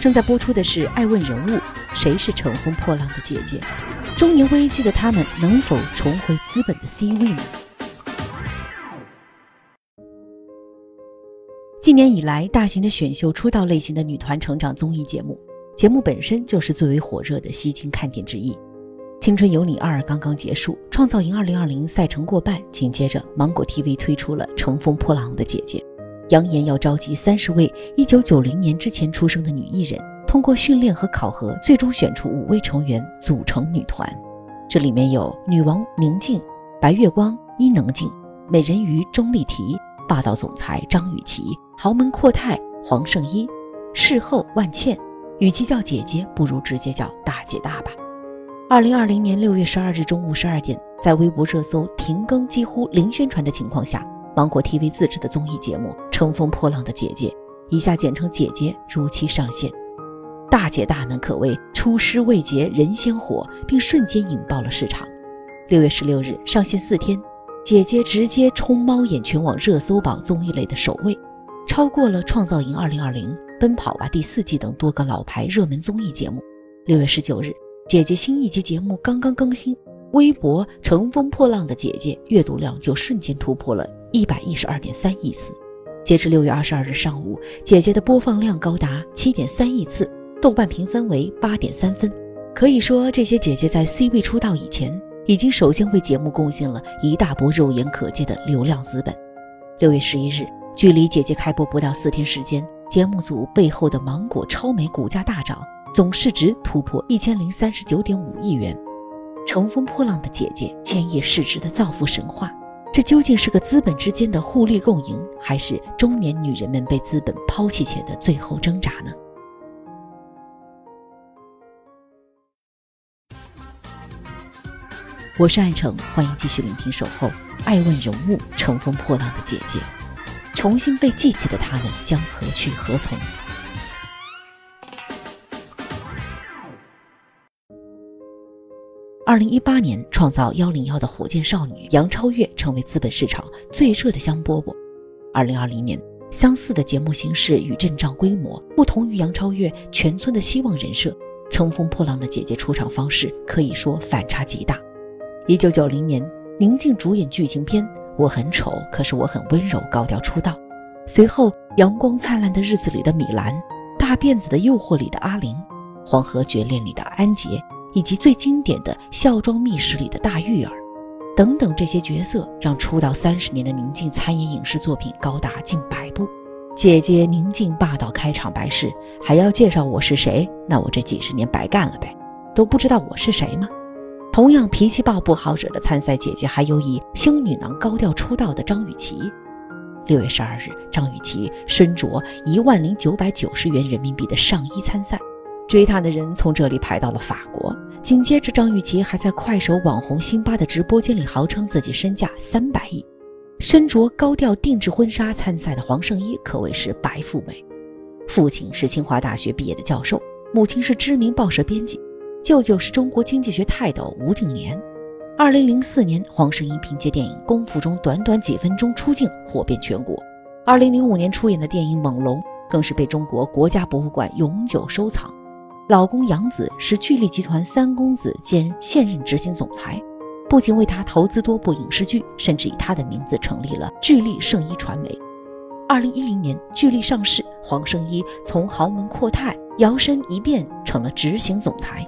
正在播出的是爱问人物，谁是乘风破浪的姐姐？中年危机的他们能否重回资本的 C 位呢？近年以来，大型的选秀出道类型的女团成长综艺节目，节目本身就是最为火热的吸睛看点之一。《青春有你二》刚刚结束，《创造营2020》赛程过半，紧接着芒果 TV 推出了《乘风破浪的姐姐》，扬言要召集三十位1990年之前出生的女艺人，通过训练和考核，最终选出五位成员组成女团。这里面有女王宁静、白月光伊能静、美人鱼钟丽缇。霸道总裁张雨绮、豪门阔太黄圣依、事后万茜，与其叫姐姐，不如直接叫大姐大吧。二零二零年六月十二日中午十二点，在微博热搜停更、几乎零宣传的情况下，芒果 TV 自制的综艺节目《乘风破浪的姐姐》（以下简称姐姐）如期上线。大姐大们可谓出师未捷人先火，并瞬间引爆了市场。六月十六日上线四天。姐姐直接冲猫眼全网热搜榜综艺类的首位，超过了《创造营2020》《奔跑吧》第四季等多个老牌热门综艺节目。六月十九日，姐姐新一集节目刚刚更新，微博“乘风破浪的姐姐”阅读量就瞬间突破了一百一十二点三亿次。截至六月二十二日上午，姐姐的播放量高达七点三亿次，豆瓣评分为八点三分。可以说，这些姐姐在 C 位出道以前。已经首先为节目贡献了一大波肉眼可见的流量资本。六月十一日，距离姐姐开播不到四天时间，节目组背后的芒果超美股价大涨，总市值突破一千零三十九点五亿元。乘风破浪的姐姐，千亿市值的造富神话，这究竟是个资本之间的互利共赢，还是中年女人们被资本抛弃前的最后挣扎呢？我是爱成，欢迎继续聆听《守候》，爱问人物，乘风破浪的姐姐，重新被记起的他们将何去何从？二零一八年，创造幺零幺的火箭少女杨超越成为资本市场最热的香饽饽。二零二零年，相似的节目形式与阵仗规模，不同于杨超越全村的希望人设，乘风破浪的姐姐出场方式可以说反差极大。一九九零年，宁静主演剧情片《我很丑，可是我很温柔》，高调出道。随后，《阳光灿烂的日子》里的米兰，《大辫子的诱惑》里的阿玲，《黄河绝恋》里的安杰，以及最经典的《孝庄秘史》里的大玉儿，等等这些角色，让出道三十年的宁静参演影视作品高达近百部。姐姐宁静霸道开场白是：“还要介绍我是谁？那我这几十年白干了呗？都不知道我是谁吗？”同样脾气暴不好惹的参赛姐姐，还有以星女郎高调出道的张雨绮。六月十二日，张雨绮身着一万零九百九十元人民币的上衣参赛，追她的人从这里排到了法国。紧接着，张雨绮还在快手网红辛巴的直播间里号称自己身价三百亿。身着高调定制婚纱参赛的黄圣依可谓是白富美，父亲是清华大学毕业的教授，母亲是知名报社编辑。舅舅是中国经济学泰斗吴敬琏。二零零四年，黄圣依凭借电影《功夫》中短短几分钟出镜，火遍全国。二零零五年出演的电影《猛龙》更是被中国国家博物馆永久收藏。老公杨子是巨力集团三公子兼现任执行总裁，不仅为他投资多部影视剧，甚至以他的名字成立了巨力圣衣传媒。二零一零年，巨力上市，黄圣依从豪门阔太摇身一变成了执行总裁。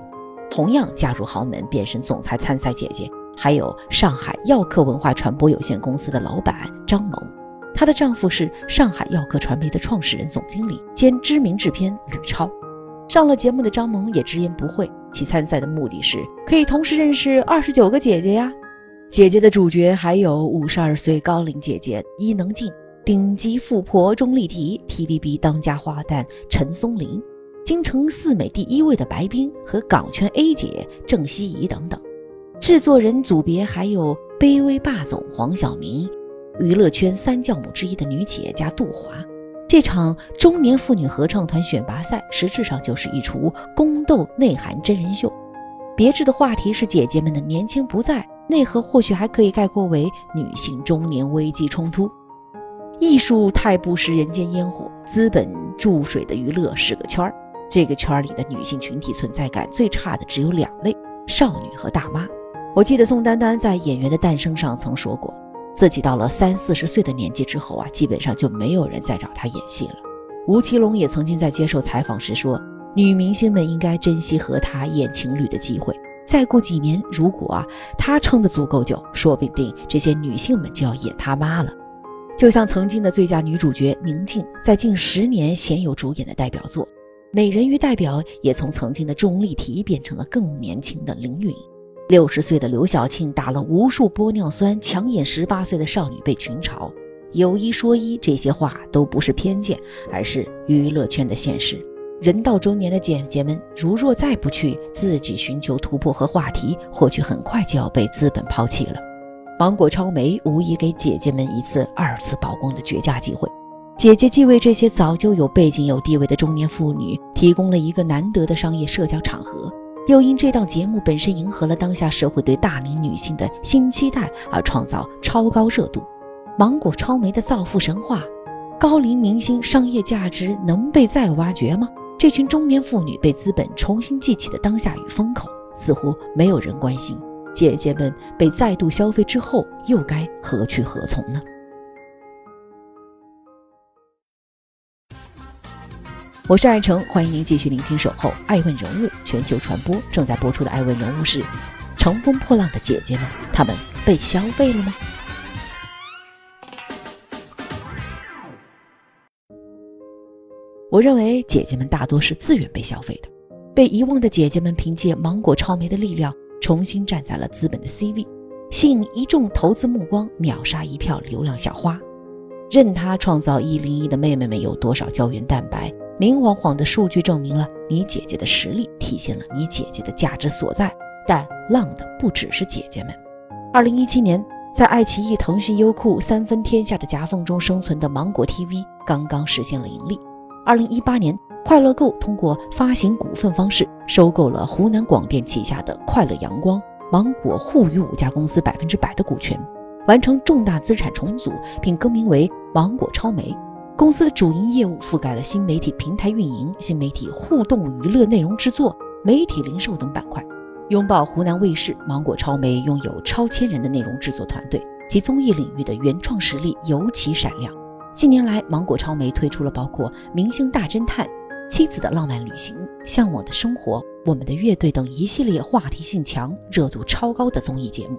同样加入豪门变身总裁参赛姐姐，还有上海耀客文化传播有限公司的老板张萌，她的丈夫是上海耀客传媒的创始人、总经理兼知名制片吕超。上了节目的张萌也直言不讳，其参赛的目的是可以同时认识二十九个姐姐呀。姐姐的主角还有五十二岁高龄姐姐伊能静、顶级富婆钟丽缇、TVB 当家花旦陈松伶。京城四美第一位的白冰和港圈 A 姐郑希怡等等。制作人组别还有卑微霸总黄晓明，娱乐圈三教母之一的女企业家杜华。这场中年妇女合唱团选拔赛实质上就是一出宫斗内涵真人秀。别致的话题是姐姐们的年轻不在，内核或许还可以概括为女性中年危机冲突。艺术太不食人间烟火，资本注水的娱乐是个圈儿。这个圈儿里的女性群体存在感最差的只有两类：少女和大妈。我记得宋丹丹在《演员的诞生》上曾说过。自己到了三四十岁的年纪之后啊，基本上就没有人再找他演戏了。吴奇隆也曾经在接受采访时说，女明星们应该珍惜和他演情侣的机会。再过几年，如果啊他撑得足够久，说不定这些女性们就要演他妈了。就像曾经的最佳女主角宁静，在近十年鲜有主演的代表作《美人鱼》，代表也从曾经的钟丽缇变成了更年轻的凌云。六十岁的刘晓庆打了无数玻尿酸，抢眼十八岁的少女被群嘲。有一说一，这些话都不是偏见，而是娱乐圈的现实。人到中年的姐姐们，如若再不去自己寻求突破和话题，或许很快就要被资本抛弃了。芒果超媒无疑给姐姐们一次、二次曝光的绝佳机会。姐姐既为这些早就有背景、有地位的中年妇女提供了一个难得的商业社交场合。又因这档节目本身迎合了当下社会对大龄女性的新期待而创造超高热度。芒果超媒的造富神话，高龄明星商业价值能被再挖掘吗？这群中年妇女被资本重新记起的当下与风口，似乎没有人关心。姐姐们被再度消费之后，又该何去何从呢？我是爱成，欢迎您继续聆听《守候爱问人物》全球传播。正在播出的爱问人物是乘风破浪的姐姐们，她们被消费了吗？我认为姐姐们大多是自愿被消费的。被遗忘的姐姐们凭借芒果超媒的力量，重新站在了资本的 C 位，吸引一众投资目光，秒杀一票流量小花。任她创造一零一的妹妹们有多少胶原蛋白？明晃晃的数据证明了你姐姐的实力，体现了你姐姐的价值所在。但浪的不只是姐姐们。二零一七年，在爱奇艺、腾讯、优酷三分天下的夹缝中生存的芒果 TV 刚刚实现了盈利。二零一八年，快乐购通过发行股份方式收购了湖南广电旗下的快乐阳光、芒果互娱五家公司百分之百的股权，完成重大资产重组，并更名为芒果超媒。公司的主营业务覆盖了新媒体平台运营、新媒体互动娱乐内容制作、媒体零售等板块。拥抱湖南卫视，芒果超媒拥有超千人的内容制作团队，其综艺领域的原创实力尤其闪亮。近年来，芒果超媒推出了包括《明星大侦探》《妻子的浪漫旅行》《向往的生活》《我们的乐队》等一系列话题性强、热度超高的综艺节目。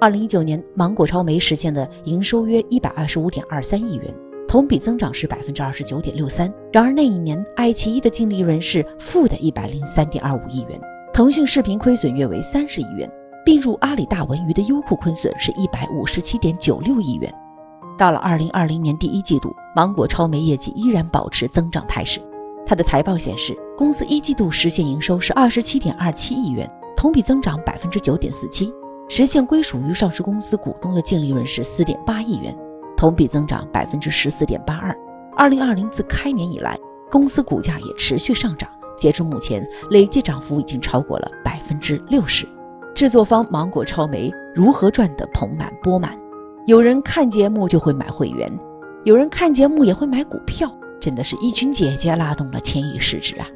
二零一九年，芒果超媒实现的营收约一百二十五点二三亿元。同比增长是百分之二十九点六三。然而那一年，爱奇艺的净利润是负的一百零三点二五亿元，腾讯视频亏损约为三十亿元，并入阿里大文娱的优酷亏损是一百五十七点九六亿元。到了二零二零年第一季度，芒果超媒业绩依然保持增长态势。它的财报显示，公司一季度实现营收是二十七点二七亿元，同比增长百分之九点四七，实现归属于上市公司股东的净利润是四点八亿元。同比增长百分之十四点八二。二零二零自开年以来，公司股价也持续上涨，截至目前，累计涨幅已经超过了百分之六十。制作方芒果超媒如何赚得盆满钵满？有人看节目就会买会员，有人看节目也会买股票，真的是一群姐姐拉动了千亿市值啊！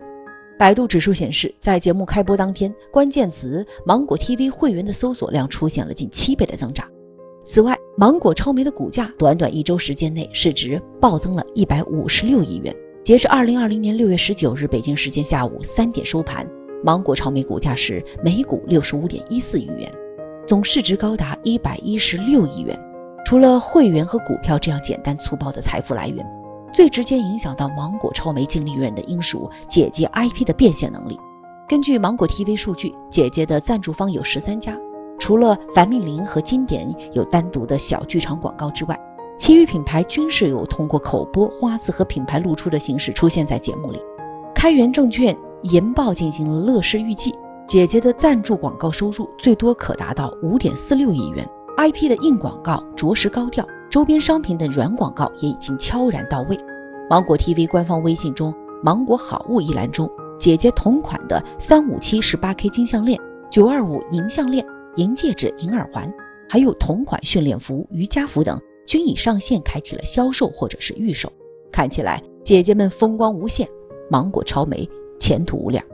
百度指数显示，在节目开播当天，关键词“芒果 TV” 会员的搜索量出现了近七倍的增长。此外，芒果超媒的股价短短一周时间内市值暴增了一百五十六亿元。截至二零二零年六月十九日北京时间下午三点收盘，芒果超媒股价是每股六十五点一四亿元，总市值高达一百一十六亿元。除了会员和股票这样简单粗暴的财富来源，最直接影响到芒果超媒净利润的应属姐姐 IP 的变现能力。根据芒果 TV 数据，姐姐的赞助方有十三家。除了樊蜜林和经典有单独的小剧场广告之外，其余品牌均是有通过口播、花字和品牌露出的形式出现在节目里。开源证券研报进行了乐视预计，姐姐的赞助广告收入最多可达到五点四六亿元，IP 的硬广告着实高调，周边商品等软广告也已经悄然到位。芒果 TV 官方微信中“芒果好物”一栏中，姐姐同款的三五七十八 K 金项链、九二五银项链、银戒指、银耳环，还有同款训练服、瑜伽服等，均已上线开启了销售或者是预售。看起来姐姐们风光无限，芒果超媒前途无量。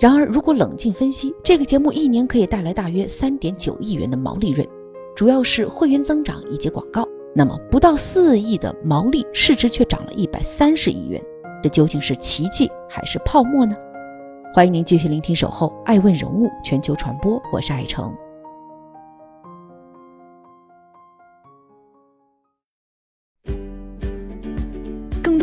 然而，如果冷静分析，这个节目一年可以带来大约三点九亿元的毛利润，主要是会员增长以及广告。那么不到四亿的毛利，市值却涨了一百三十亿元，这究竟是奇迹还是泡沫呢？欢迎您继续聆听《守候爱问人物全球传播》，我是爱成。